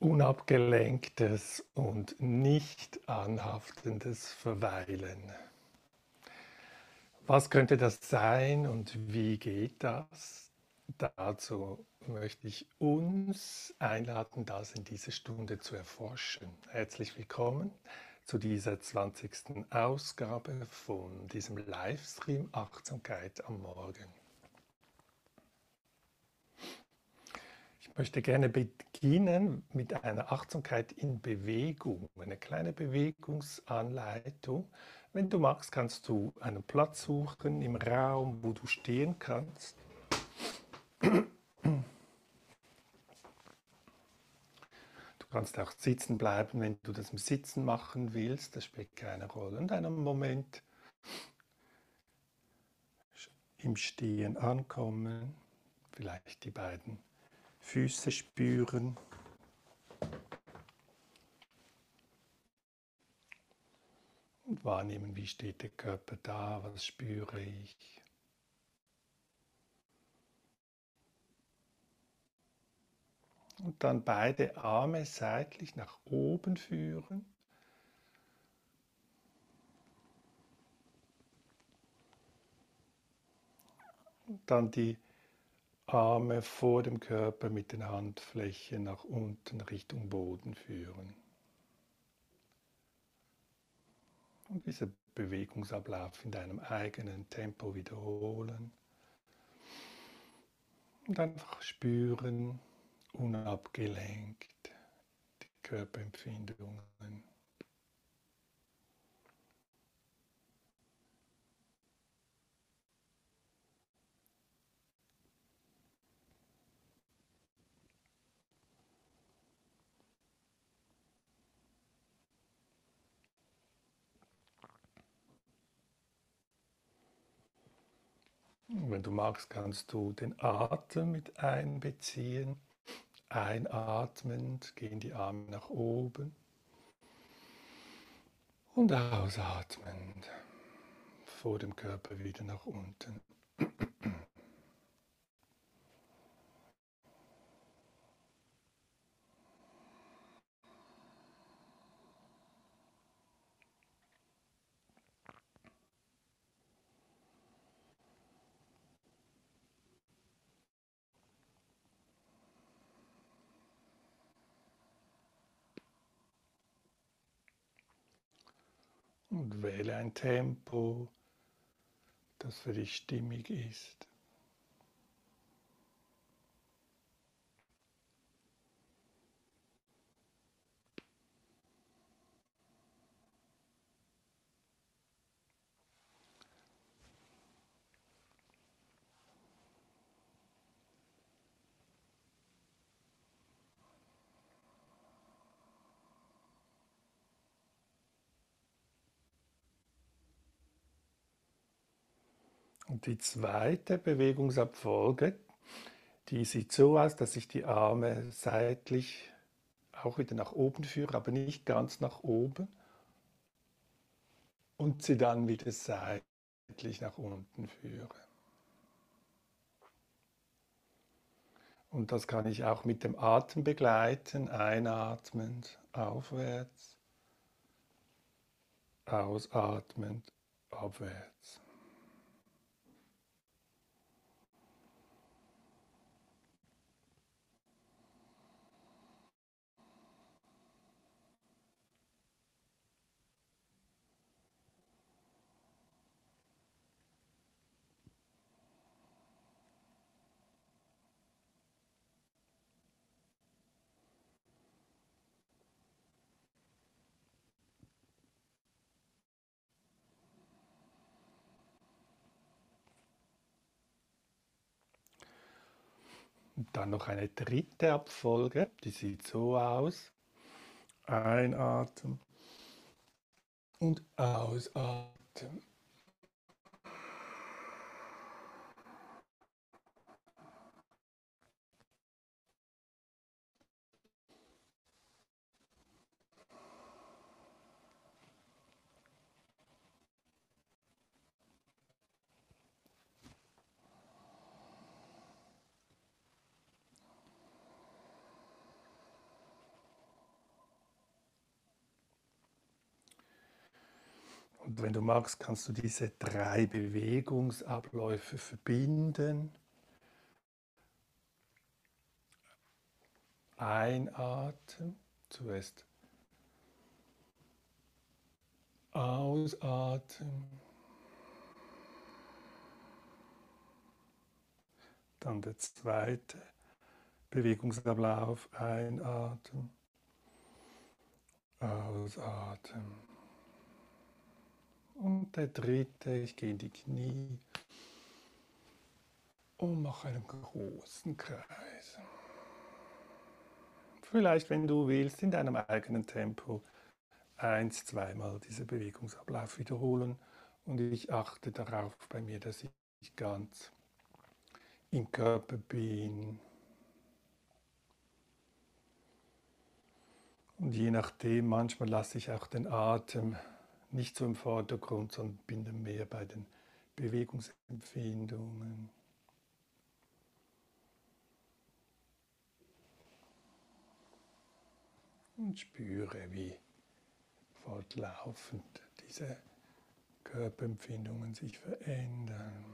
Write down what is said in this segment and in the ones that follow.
unabgelenktes und nicht anhaftendes Verweilen. Was könnte das sein und wie geht das? Dazu möchte ich uns einladen, das in dieser Stunde zu erforschen. Herzlich willkommen zu dieser 20. Ausgabe von diesem Livestream Achtsamkeit am Morgen. Möchte gerne beginnen mit einer Achtsamkeit in Bewegung, eine kleine Bewegungsanleitung. Wenn du magst, kannst du einen Platz suchen im Raum, wo du stehen kannst. Du kannst auch sitzen bleiben, wenn du das im Sitzen machen willst, das spielt keine Rolle. Und einen Moment im Stehen ankommen, vielleicht die beiden Füße spüren. Und wahrnehmen, wie steht der Körper da, was spüre ich. Und dann beide Arme seitlich nach oben führen. Und dann die Arme vor dem Körper mit den Handflächen nach unten Richtung Boden führen. Und dieser Bewegungsablauf in deinem eigenen Tempo wiederholen. Und einfach spüren, unabgelenkt, die Körperempfindungen. Wenn du magst, kannst du den Atem mit einbeziehen. Einatmend gehen die Arme nach oben und ausatmend vor dem Körper wieder nach unten. und ein Tempo, das für dich stimmig ist. Und die zweite Bewegungsabfolge, die sieht so aus, dass ich die Arme seitlich auch wieder nach oben führe, aber nicht ganz nach oben. Und sie dann wieder seitlich nach unten führe. Und das kann ich auch mit dem Atem begleiten, einatmend aufwärts, ausatmend abwärts. Dann noch eine dritte Abfolge, die sieht so aus. Einatmen und ausatmen. Wenn du magst, kannst du diese drei Bewegungsabläufe verbinden. Einatmen, zuerst ausatmen. Dann der zweite Bewegungsablauf, einatmen, ausatmen. Und der dritte, ich gehe in die Knie und mache einen großen Kreis. Vielleicht, wenn du willst, in deinem eigenen Tempo eins, zweimal diese Bewegungsablauf wiederholen. Und ich achte darauf bei mir, dass ich ganz im Körper bin. Und je nachdem, manchmal lasse ich auch den Atem nicht so im Vordergrund, sondern bin dann mehr bei den Bewegungsempfindungen. Und spüre, wie fortlaufend diese Körperempfindungen sich verändern.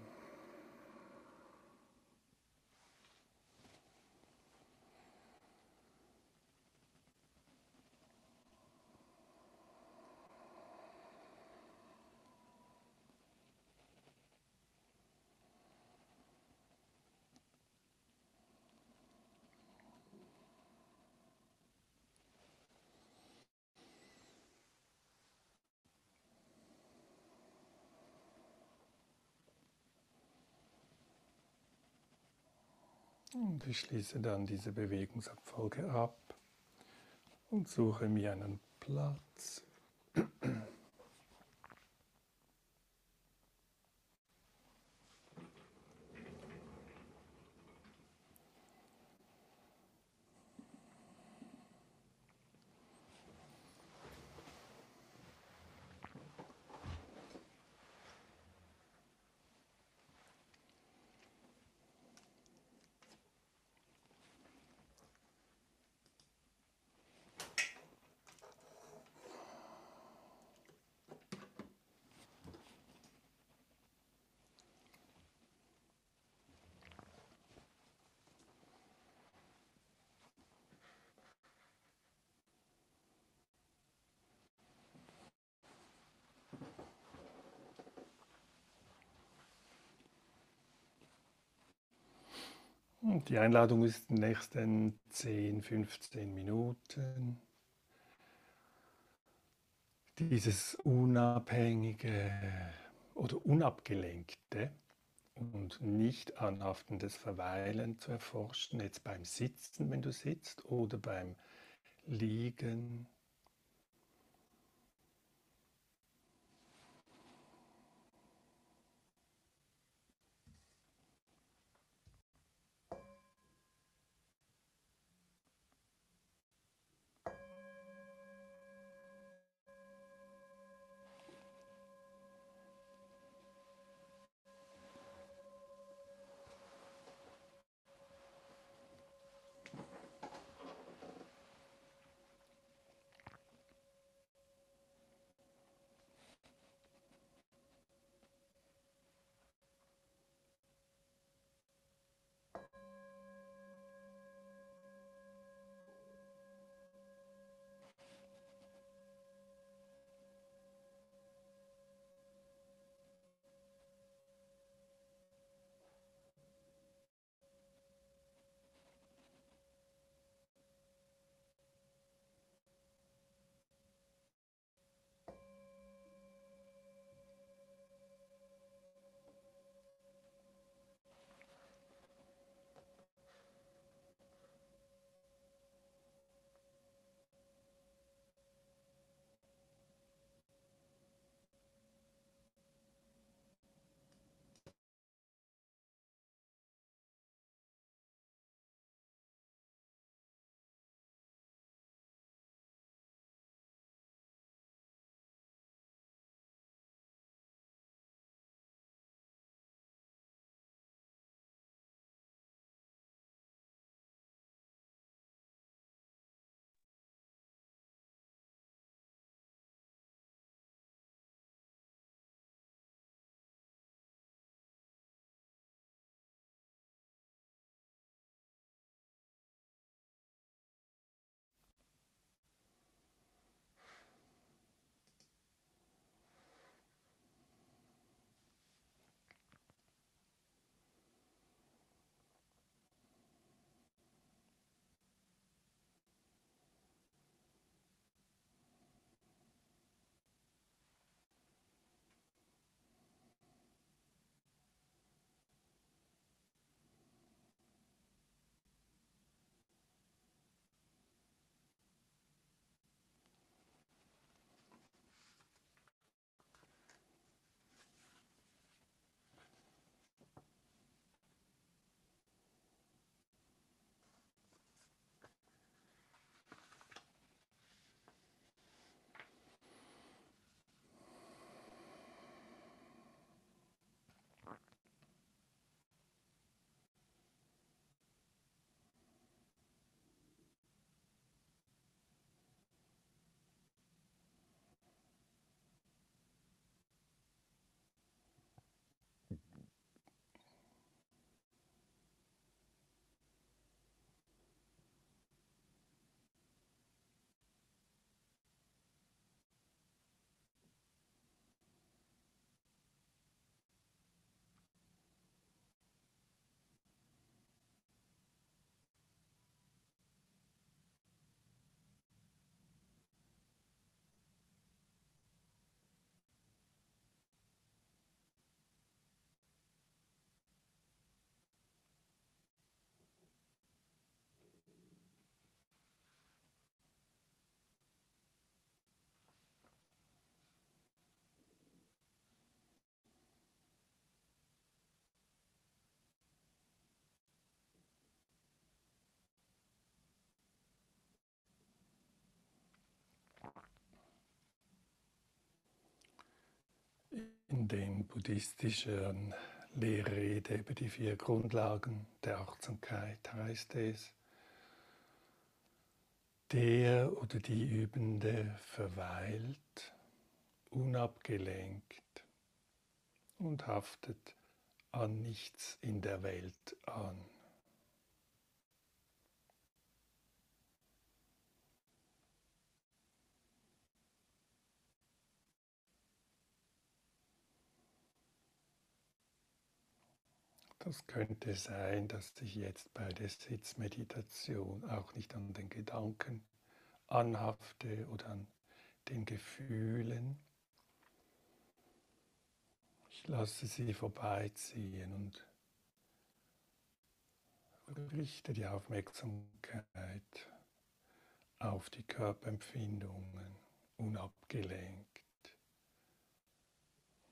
Und ich schließe dann diese Bewegungsabfolge ab und suche mir einen Platz. Die Einladung ist in den nächsten 10, 15 Minuten. Dieses unabhängige oder unabgelenkte und nicht anhaftendes Verweilen zu erforschen, jetzt beim Sitzen, wenn du sitzt, oder beim Liegen in den buddhistischen Lehrrede über die vier Grundlagen der Achtsamkeit heißt es, der oder die Übende verweilt, unabgelenkt und haftet an nichts in der Welt an. Das könnte sein, dass ich jetzt bei der Sitzmeditation auch nicht an den Gedanken anhafte oder an den Gefühlen. Ich lasse sie vorbeiziehen und richte die Aufmerksamkeit auf die Körperempfindungen unabgelenkt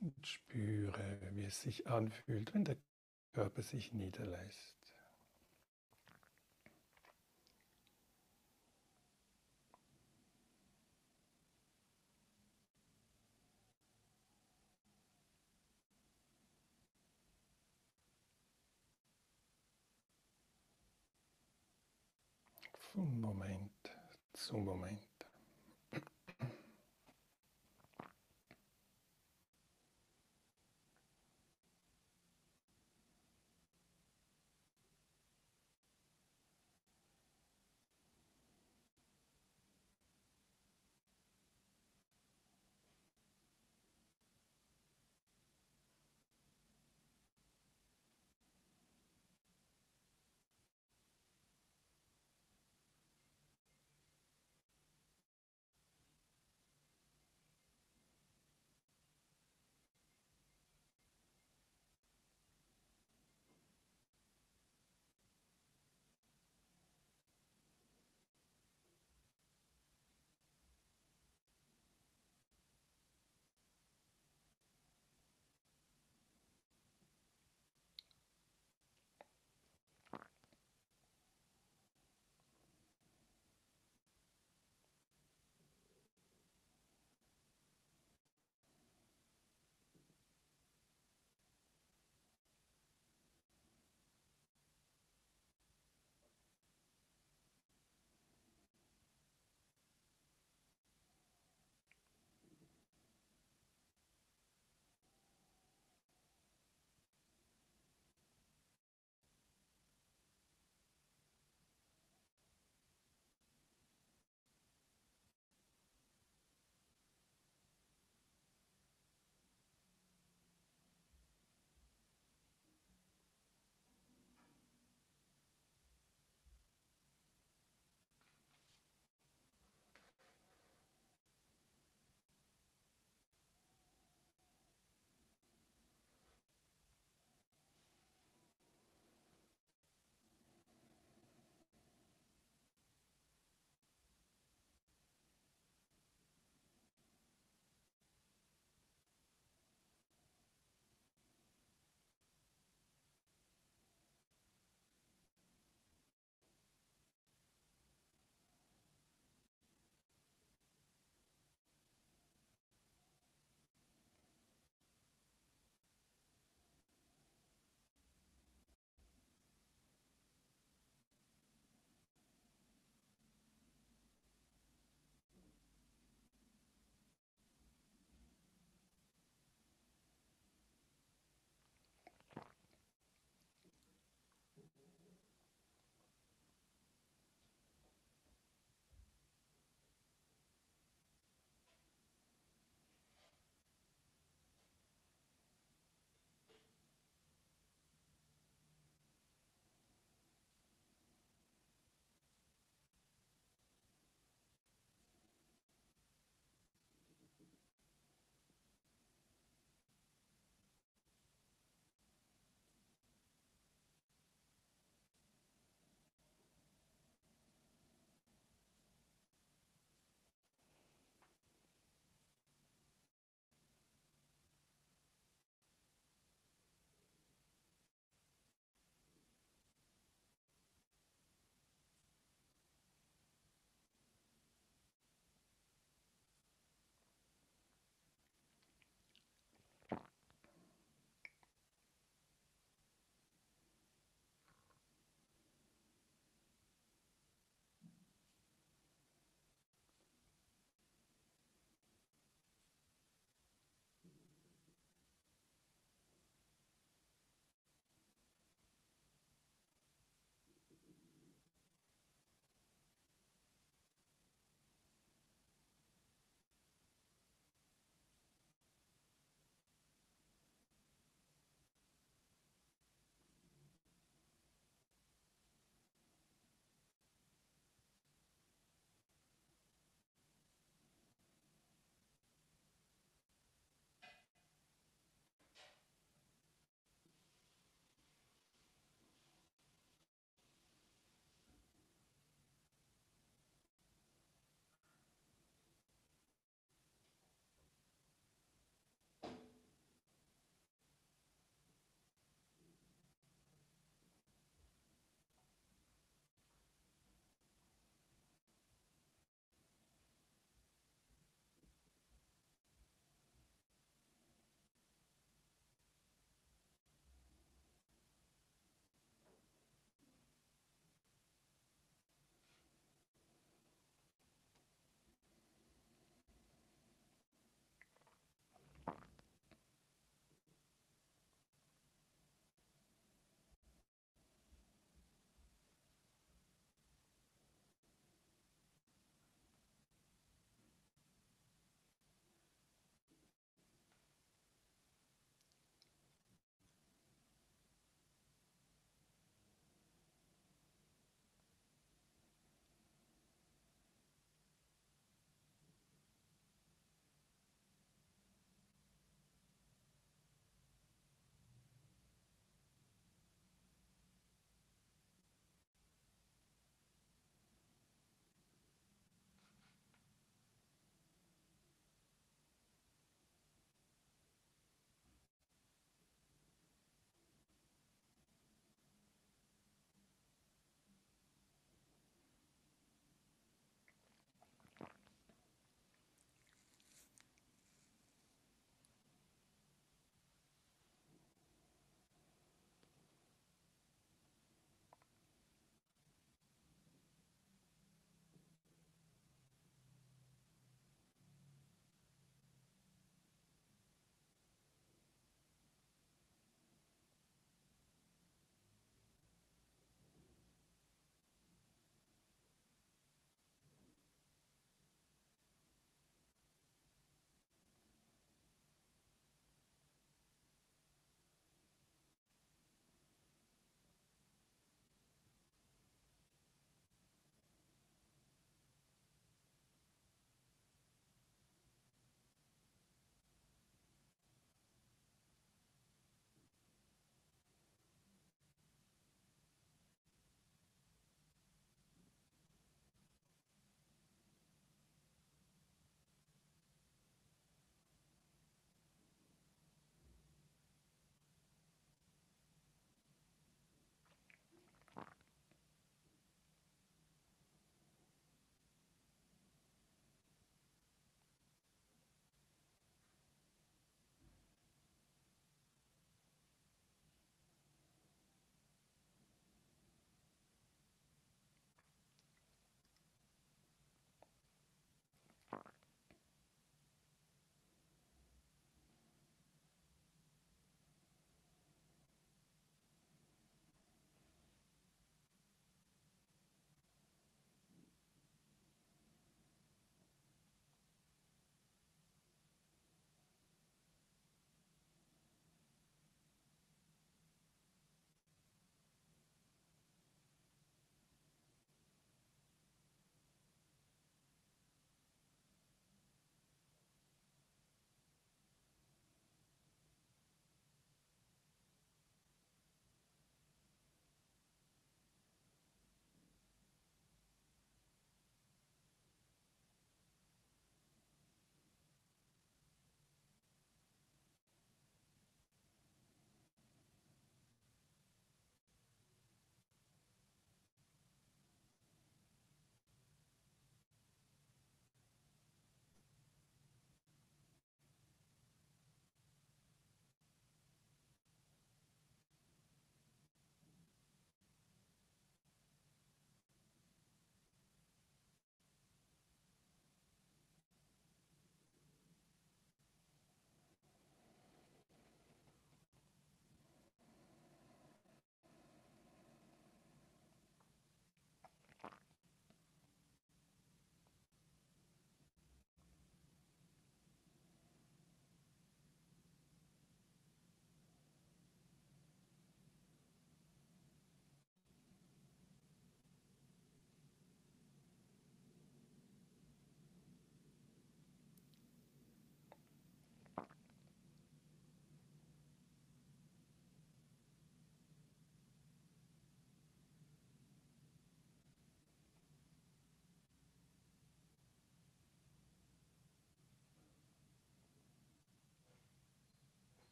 und spüre, wie es sich anfühlt, wenn der Körper sich niederlässt. Von Moment zu Moment.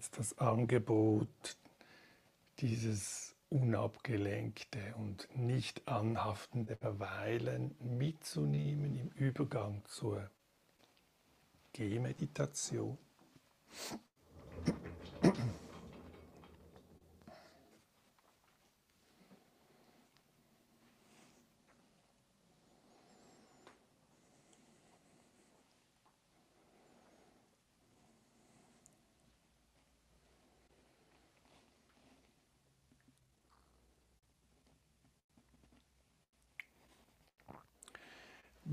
Jetzt das Angebot, dieses unabgelenkte und nicht anhaftende Verweilen mitzunehmen im Übergang zur Gehmeditation.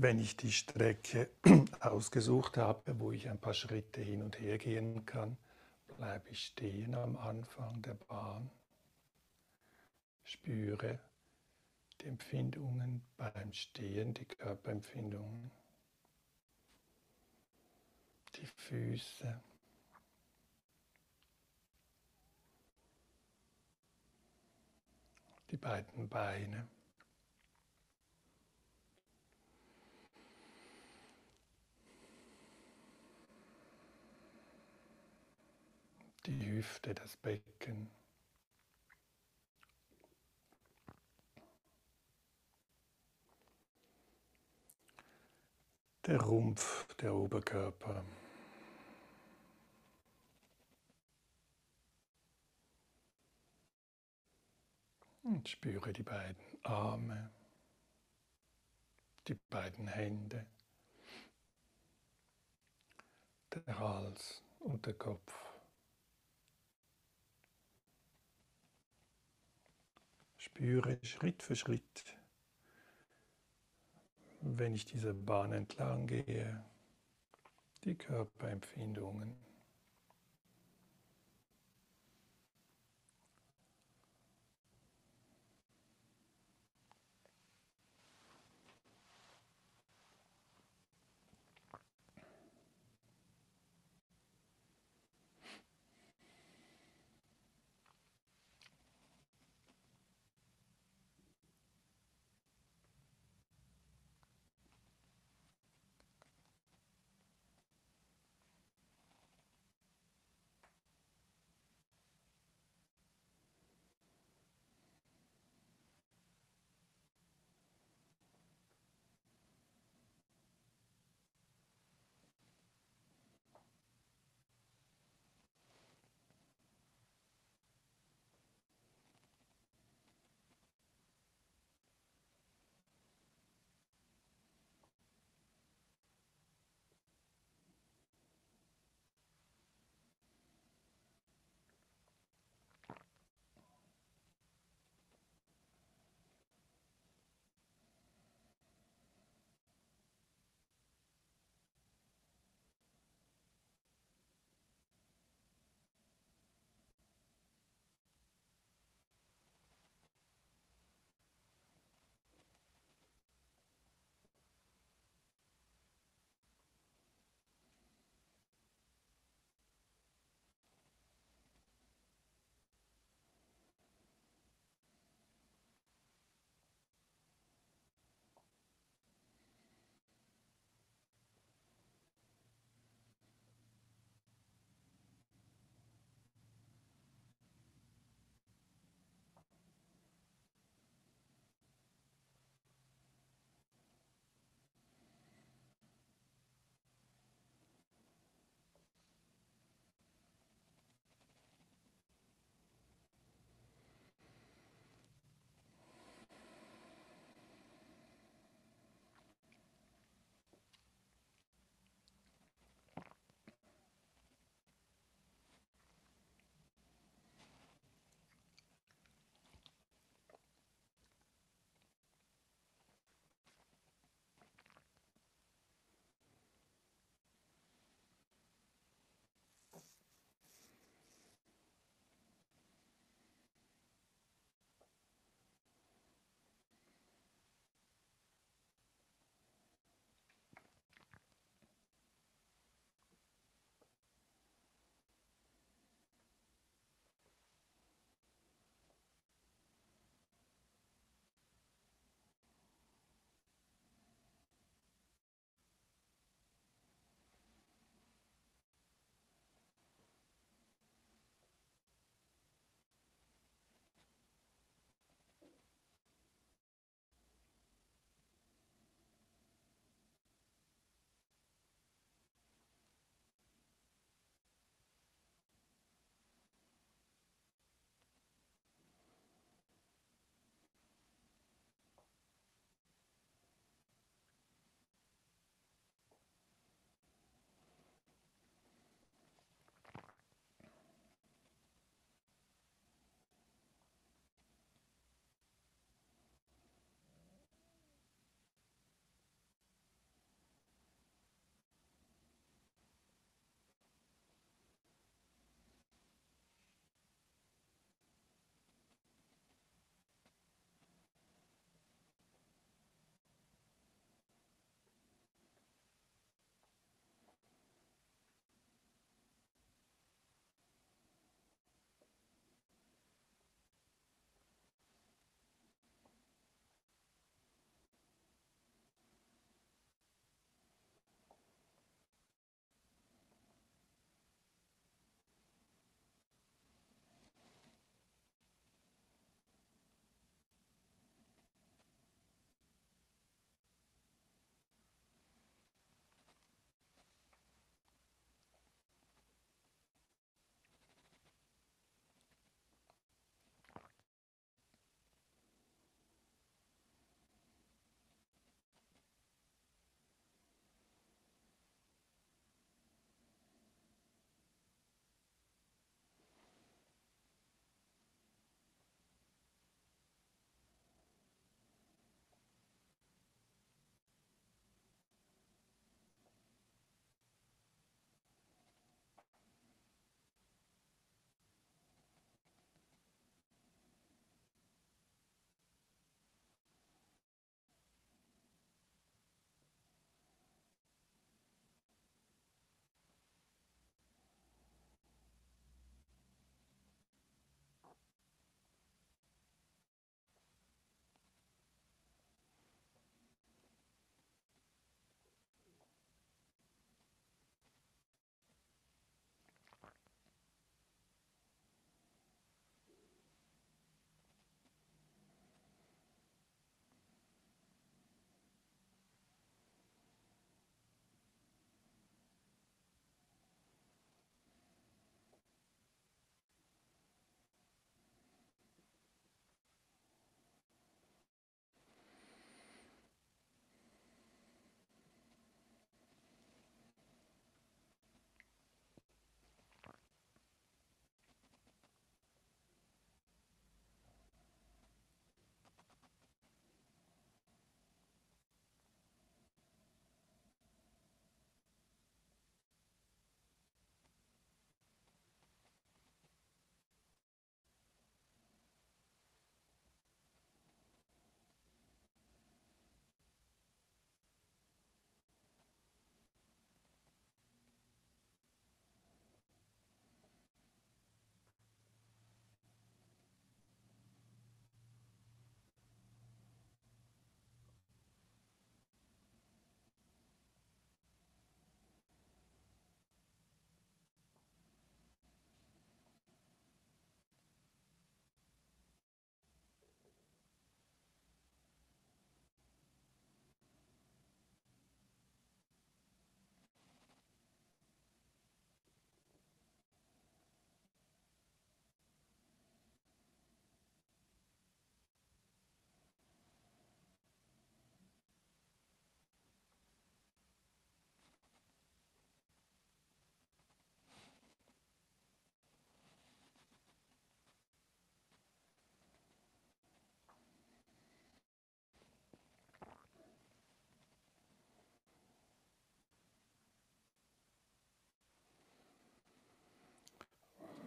Wenn ich die Strecke ausgesucht habe, wo ich ein paar Schritte hin und her gehen kann, bleibe ich stehen am Anfang der Bahn, spüre die Empfindungen beim Stehen, die Körperempfindungen, die Füße, die beiden Beine. Die Hüfte, das Becken. Der Rumpf, der Oberkörper. Und spüre die beiden Arme, die beiden Hände, der Hals und der Kopf. Spüre Schritt für Schritt, wenn ich diese Bahn entlang gehe, die Körperempfindungen.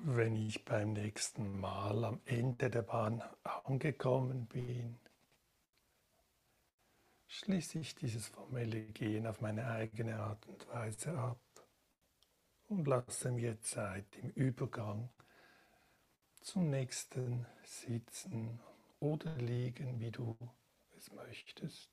Wenn ich beim nächsten Mal am Ende der Bahn angekommen bin, schließe ich dieses formelle Gehen auf meine eigene Art und Weise ab und lasse mir Zeit im Übergang zum nächsten Sitzen oder Liegen, wie du es möchtest.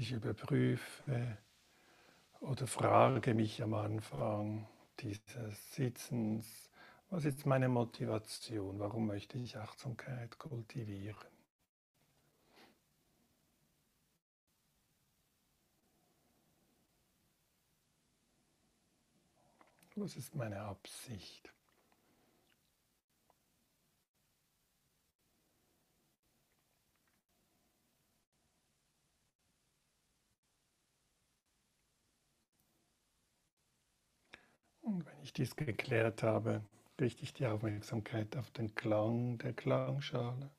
Ich überprüfe oder frage mich am Anfang dieses Sitzens, was ist meine Motivation? Warum möchte ich Achtsamkeit kultivieren? Was ist meine Absicht? Und wenn ich dies geklärt habe, richte ich die Aufmerksamkeit auf den Klang der Klangschale.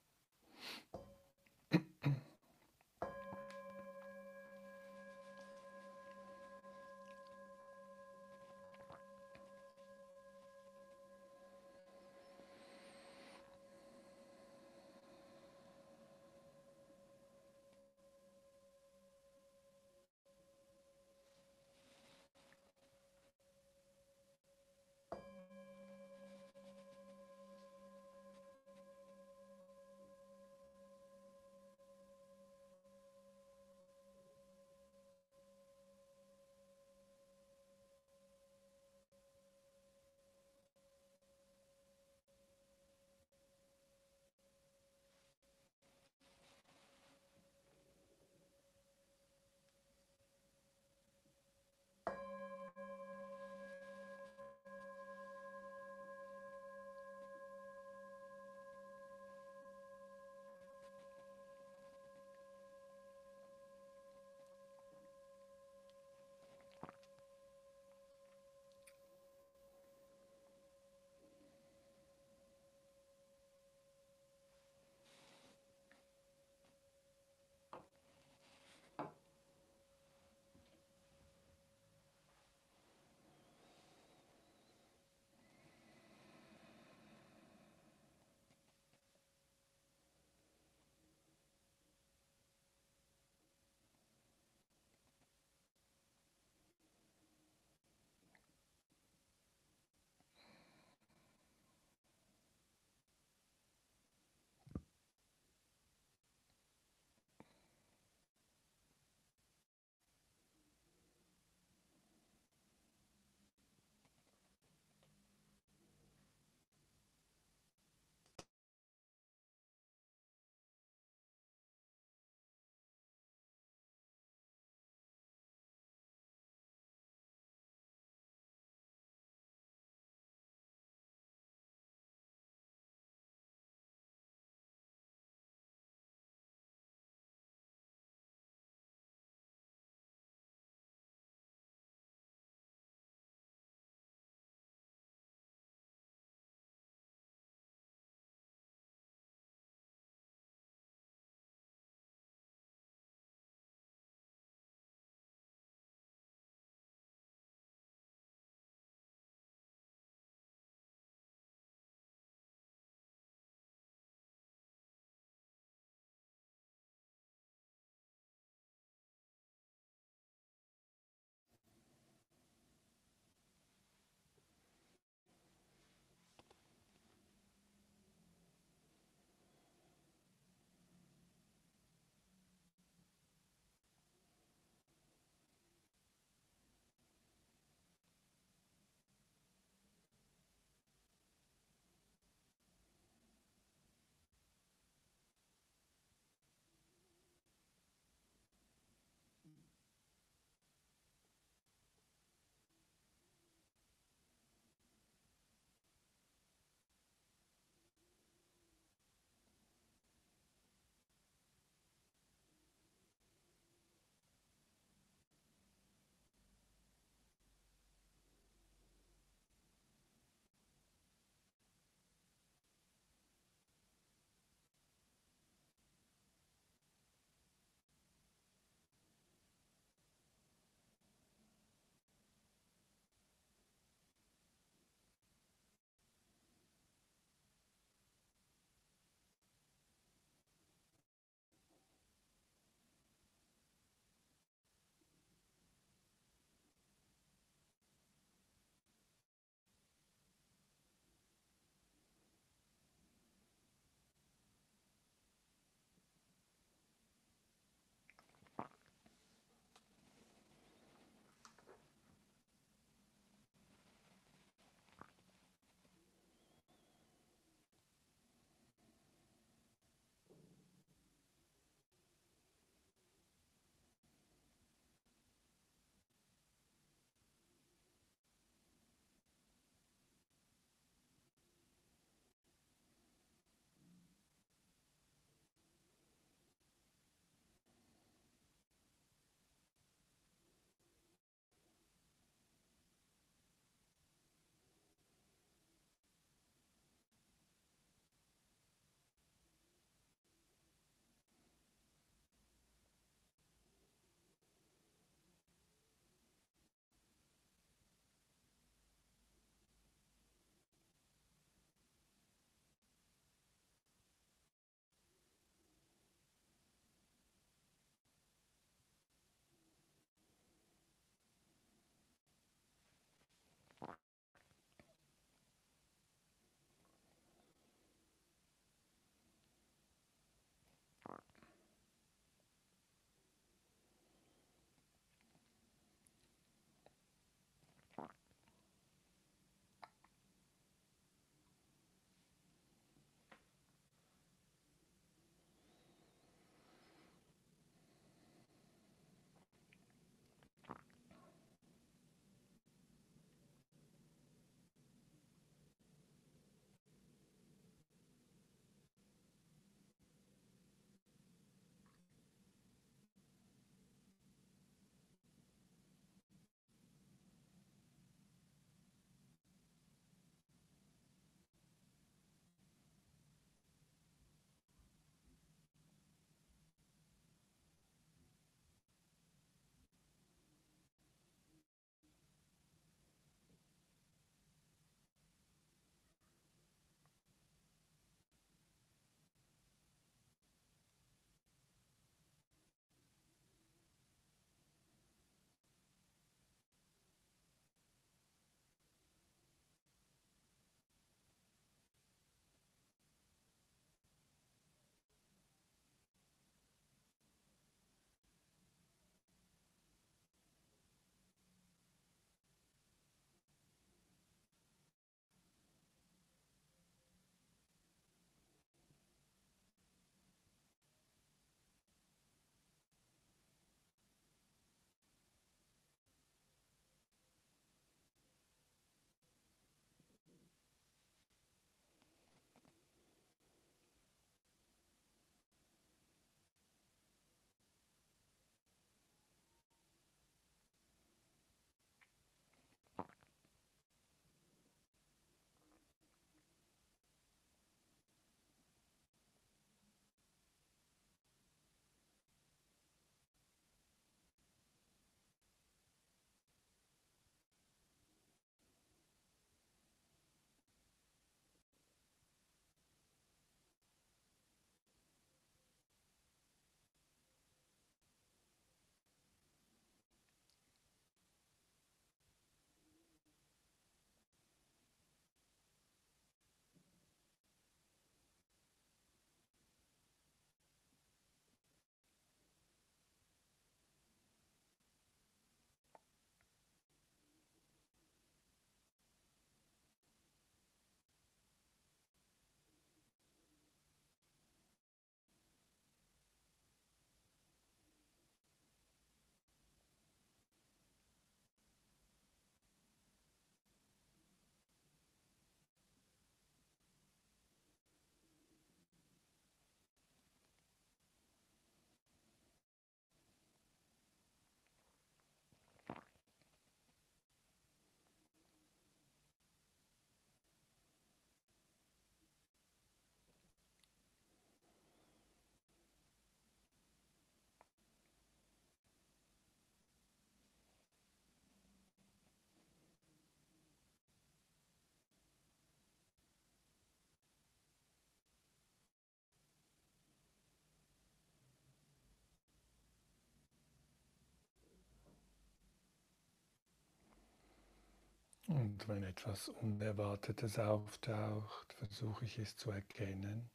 Und wenn etwas Unerwartetes auftaucht, versuche ich es zu erkennen,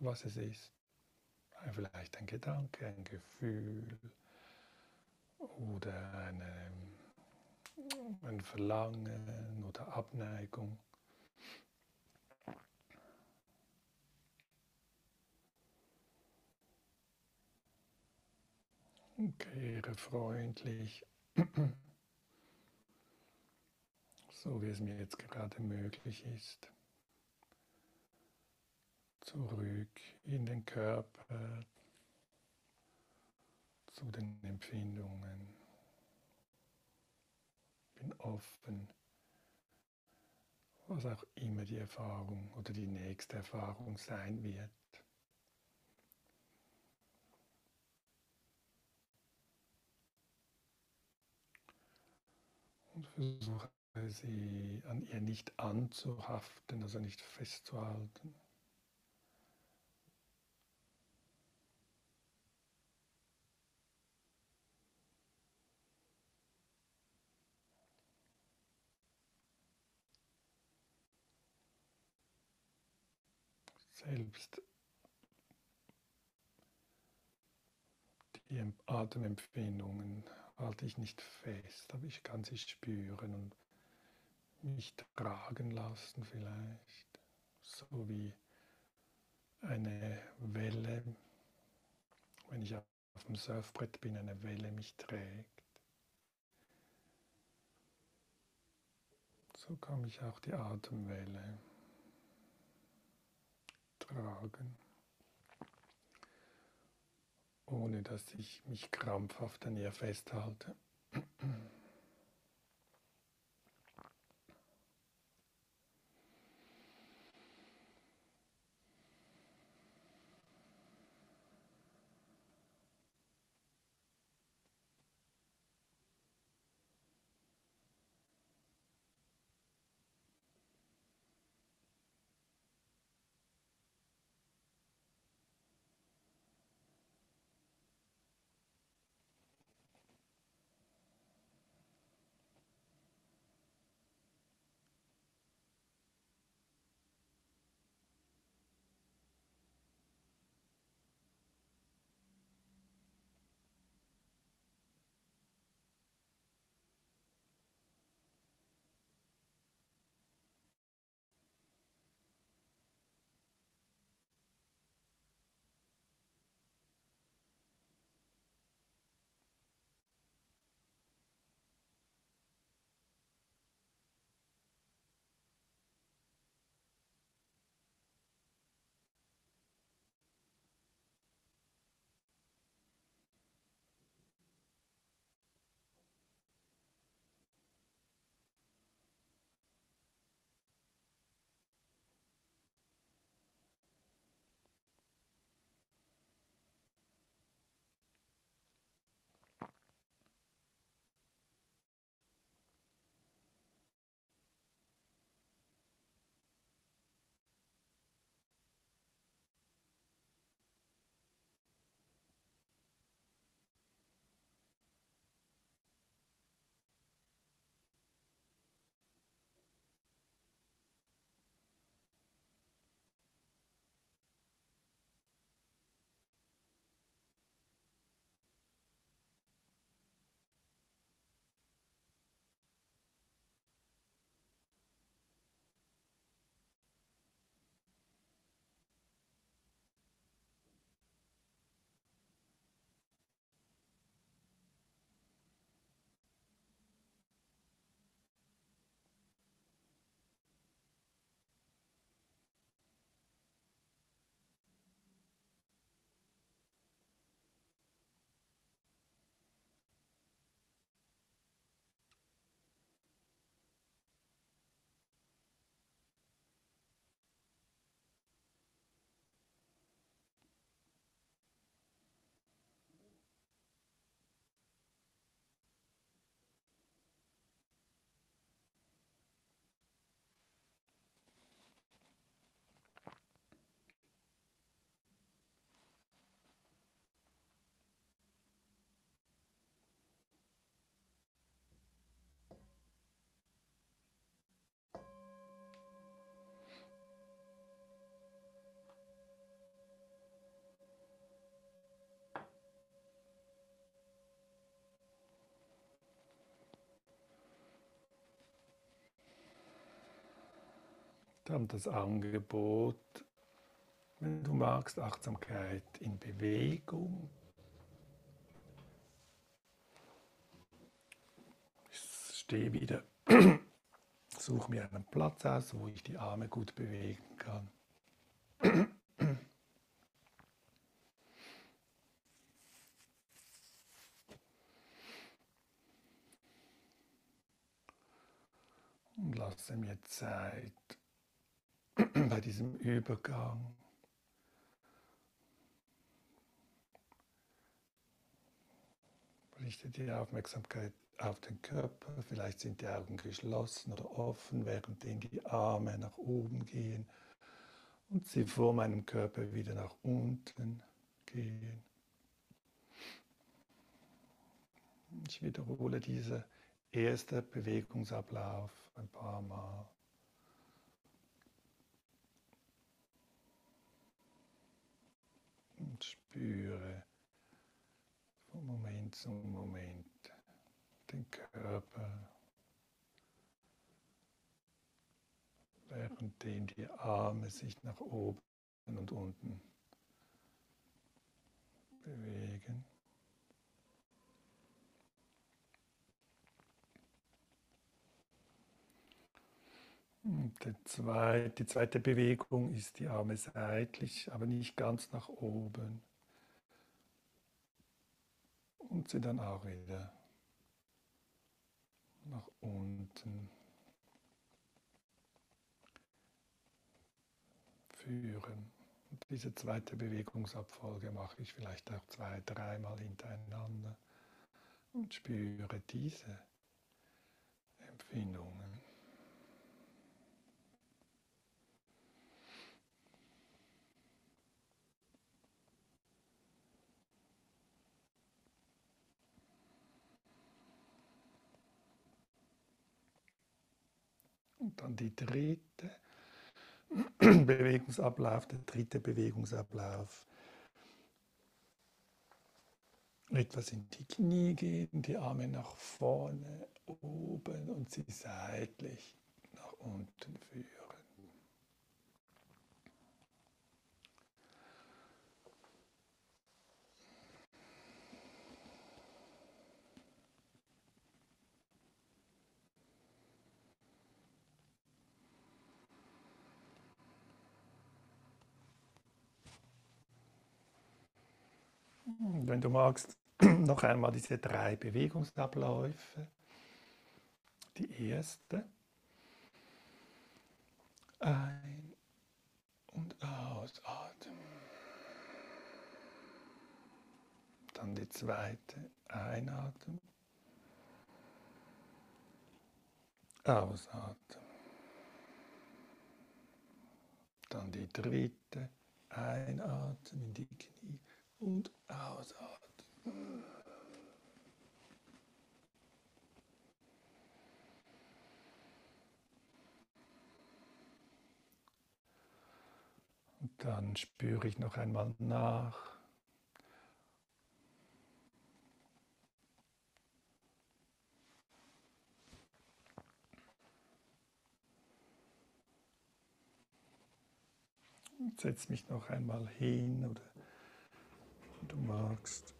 was es ist. Vielleicht ein Gedanke, ein Gefühl oder eine, ein Verlangen oder Abneigung. Kehre freundlich so wie es mir jetzt gerade möglich ist. Zurück in den Körper, zu den Empfindungen. Bin offen, was auch immer die Erfahrung oder die nächste Erfahrung sein wird. Und versuche sie an ihr nicht anzuhaften, also nicht festzuhalten. Selbst die Atemempfindungen halte ich nicht fest, aber ich kann sie spüren und mich tragen lassen vielleicht, so wie eine Welle, wenn ich auf dem Surfbrett bin, eine Welle mich trägt. So kann mich auch die Atemwelle tragen, ohne dass ich mich krampfhaft an ihr festhalte. Dann das Angebot, wenn du magst, Achtsamkeit in Bewegung. Ich stehe wieder, suche mir einen Platz aus, wo ich die Arme gut bewegen kann. Und lasse mir Zeit bei diesem Übergang. Richte die Aufmerksamkeit auf den Körper. Vielleicht sind die Augen geschlossen oder offen, während die Arme nach oben gehen und sie vor meinem Körper wieder nach unten gehen. Ich wiederhole diese erste Bewegungsablauf ein paar Mal. Und spüre von Moment zu Moment den Körper, während die Arme sich nach oben und unten bewegen. Die zweite Bewegung ist die Arme seitlich, aber nicht ganz nach oben. Und sie dann auch wieder nach unten führen. Und diese zweite Bewegungsabfolge mache ich vielleicht auch zwei, dreimal hintereinander und spüre diese Empfindungen. Und dann die dritte Bewegungsablauf, der dritte Bewegungsablauf. Etwas in die Knie gehen, die Arme nach vorne, oben und sie seitlich nach unten führen. Wenn du magst, noch einmal diese drei Bewegungsabläufe. Die erste. Ein- und ausatmen. Dann die zweite. Einatmen. Ausatmen. Dann die dritte. Einatmen in die Knie und ausatmen. Und dann spüre ich noch einmal nach. Setze mich noch einmal hin oder du magst.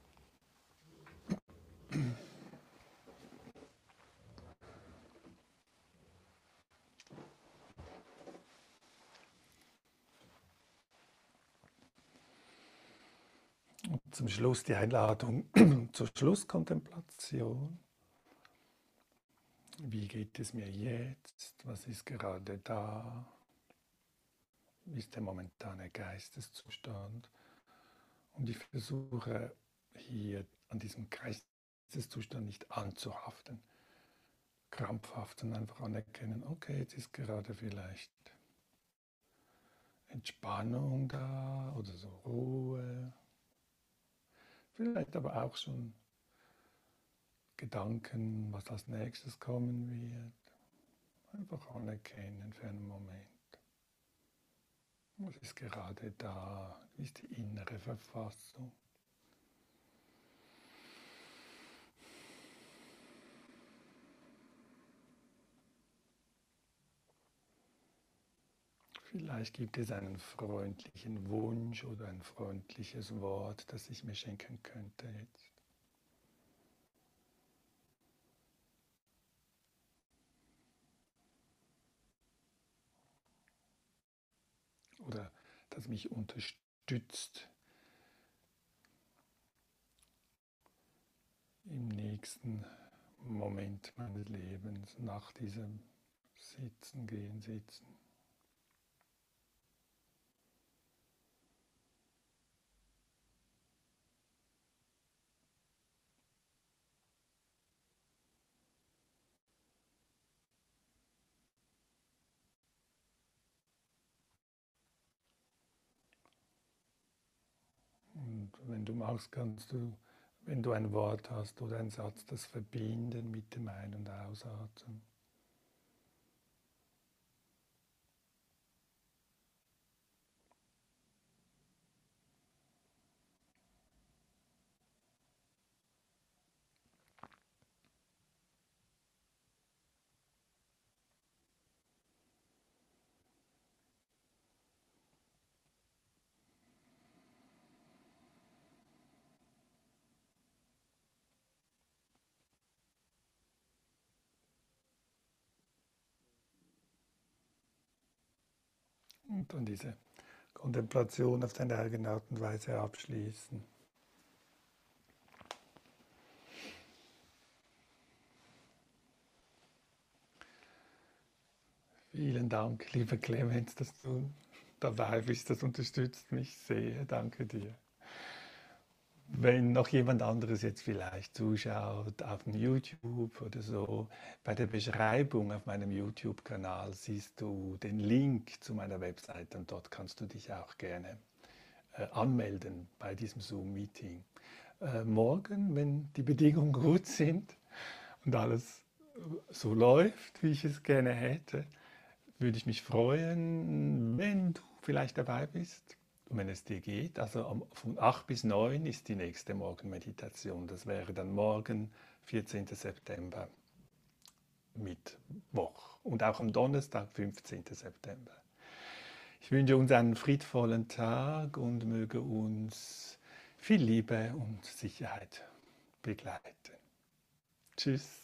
Und zum Schluss die Einladung zur Schlusskontemplation. Wie geht es mir jetzt? Was ist gerade da? Wie ist der momentane Geisteszustand? Und ich versuche hier an diesem Geisteszustand nicht anzuhaften, krampfhaft, sondern einfach anerkennen, okay, jetzt ist gerade vielleicht Entspannung da oder so Ruhe. Vielleicht aber auch schon Gedanken, was als nächstes kommen wird. Einfach anerkennen für einen Moment. Was ist gerade da? Wie ist die innere Verfassung? Vielleicht gibt es einen freundlichen Wunsch oder ein freundliches Wort, das ich mir schenken könnte jetzt. Oder das mich unterstützt im nächsten Moment meines Lebens, nach diesem Sitzen, Gehen, Sitzen. Und du magst, kannst du wenn du ein Wort hast oder einen Satz, das verbinden mit dem Ein- und Ausatmen. Und dann diese Kontemplation auf deine eigene Art und Weise abschließen. Vielen Dank, lieber Clemens, dass du dabei bist. Das unterstützt mich sehr. Danke dir. Wenn noch jemand anderes jetzt vielleicht zuschaut auf dem YouTube oder so, bei der Beschreibung auf meinem YouTube-Kanal siehst du den Link zu meiner Website und dort kannst du dich auch gerne äh, anmelden bei diesem Zoom-Meeting. Äh, morgen, wenn die Bedingungen gut sind und alles so läuft, wie ich es gerne hätte, würde ich mich freuen, wenn du vielleicht dabei bist wenn es dir geht, also von 8 bis 9 ist die nächste Morgenmeditation. Das wäre dann morgen, 14. September, Mittwoch. Und auch am Donnerstag, 15. September. Ich wünsche uns einen friedvollen Tag und möge uns viel Liebe und Sicherheit begleiten. Tschüss.